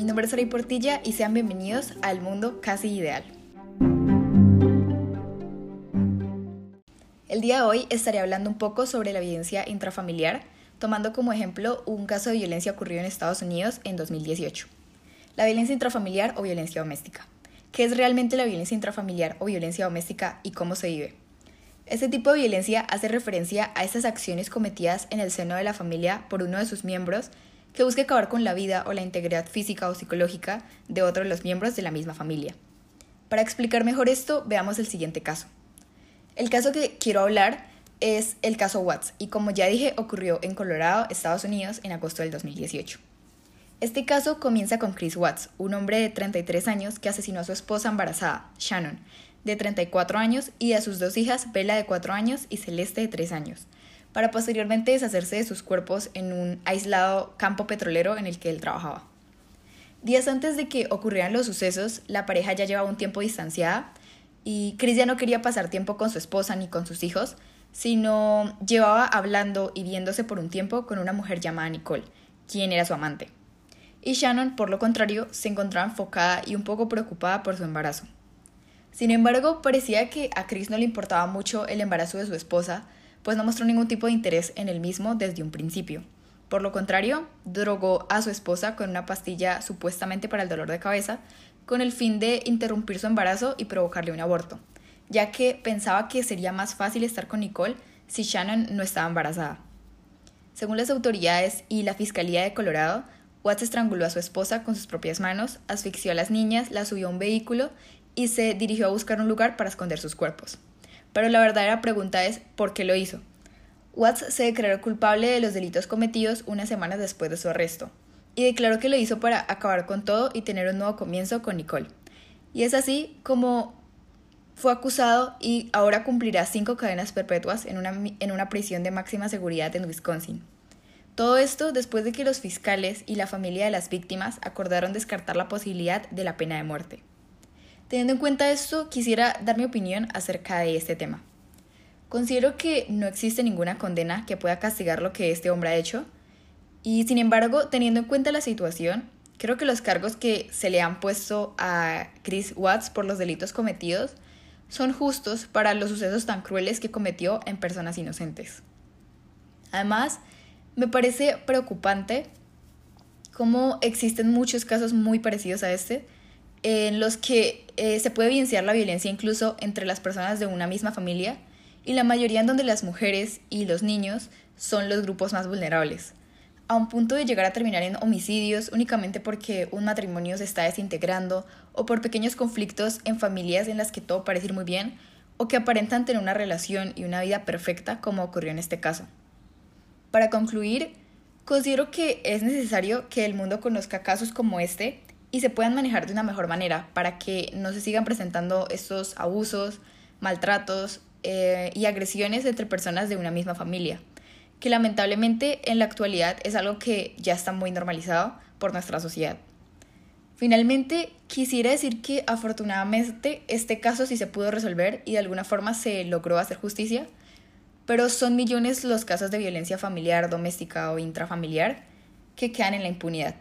mi nombre es Ray Portilla y sean bienvenidos al mundo casi ideal. El día de hoy estaré hablando un poco sobre la violencia intrafamiliar, tomando como ejemplo un caso de violencia ocurrido en Estados Unidos en 2018. La violencia intrafamiliar o violencia doméstica. ¿Qué es realmente la violencia intrafamiliar o violencia doméstica y cómo se vive? Este tipo de violencia hace referencia a estas acciones cometidas en el seno de la familia por uno de sus miembros que busque acabar con la vida o la integridad física o psicológica de otro de los miembros de la misma familia. Para explicar mejor esto, veamos el siguiente caso. El caso que quiero hablar es el caso Watts y como ya dije ocurrió en Colorado, Estados Unidos en agosto del 2018. Este caso comienza con Chris Watts, un hombre de 33 años que asesinó a su esposa embarazada, Shannon, de 34 años, y a sus dos hijas, Bella de 4 años y Celeste de 3 años, para posteriormente deshacerse de sus cuerpos en un aislado campo petrolero en el que él trabajaba. Días antes de que ocurrieran los sucesos, la pareja ya llevaba un tiempo distanciada y Chris ya no quería pasar tiempo con su esposa ni con sus hijos, sino llevaba hablando y viéndose por un tiempo con una mujer llamada Nicole, quien era su amante. Y Shannon, por lo contrario, se encontraba enfocada y un poco preocupada por su embarazo. Sin embargo, parecía que a Chris no le importaba mucho el embarazo de su esposa, pues no mostró ningún tipo de interés en el mismo desde un principio. Por lo contrario, drogó a su esposa con una pastilla supuestamente para el dolor de cabeza, con el fin de interrumpir su embarazo y provocarle un aborto, ya que pensaba que sería más fácil estar con Nicole si Shannon no estaba embarazada. Según las autoridades y la Fiscalía de Colorado, Watts estranguló a su esposa con sus propias manos, asfixió a las niñas, las subió a un vehículo y se dirigió a buscar un lugar para esconder sus cuerpos. Pero la verdadera pregunta es ¿por qué lo hizo? Watts se declaró culpable de los delitos cometidos unas semanas después de su arresto, y declaró que lo hizo para acabar con todo y tener un nuevo comienzo con Nicole. Y es así como fue acusado y ahora cumplirá cinco cadenas perpetuas en una, en una prisión de máxima seguridad en Wisconsin. Todo esto después de que los fiscales y la familia de las víctimas acordaron descartar la posibilidad de la pena de muerte. Teniendo en cuenta esto, quisiera dar mi opinión acerca de este tema. Considero que no existe ninguna condena que pueda castigar lo que este hombre ha hecho, y sin embargo, teniendo en cuenta la situación, creo que los cargos que se le han puesto a Chris Watts por los delitos cometidos son justos para los sucesos tan crueles que cometió en personas inocentes. Además, me parece preocupante cómo existen muchos casos muy parecidos a este, en los que eh, se puede evidenciar la violencia incluso entre las personas de una misma familia y la mayoría en donde las mujeres y los niños son los grupos más vulnerables, a un punto de llegar a terminar en homicidios únicamente porque un matrimonio se está desintegrando o por pequeños conflictos en familias en las que todo parece ir muy bien o que aparentan tener una relación y una vida perfecta como ocurrió en este caso. Para concluir, considero que es necesario que el mundo conozca casos como este y se puedan manejar de una mejor manera para que no se sigan presentando estos abusos, maltratos eh, y agresiones entre personas de una misma familia, que lamentablemente en la actualidad es algo que ya está muy normalizado por nuestra sociedad. Finalmente, quisiera decir que afortunadamente este caso sí se pudo resolver y de alguna forma se logró hacer justicia, pero son millones los casos de violencia familiar, doméstica o intrafamiliar que quedan en la impunidad.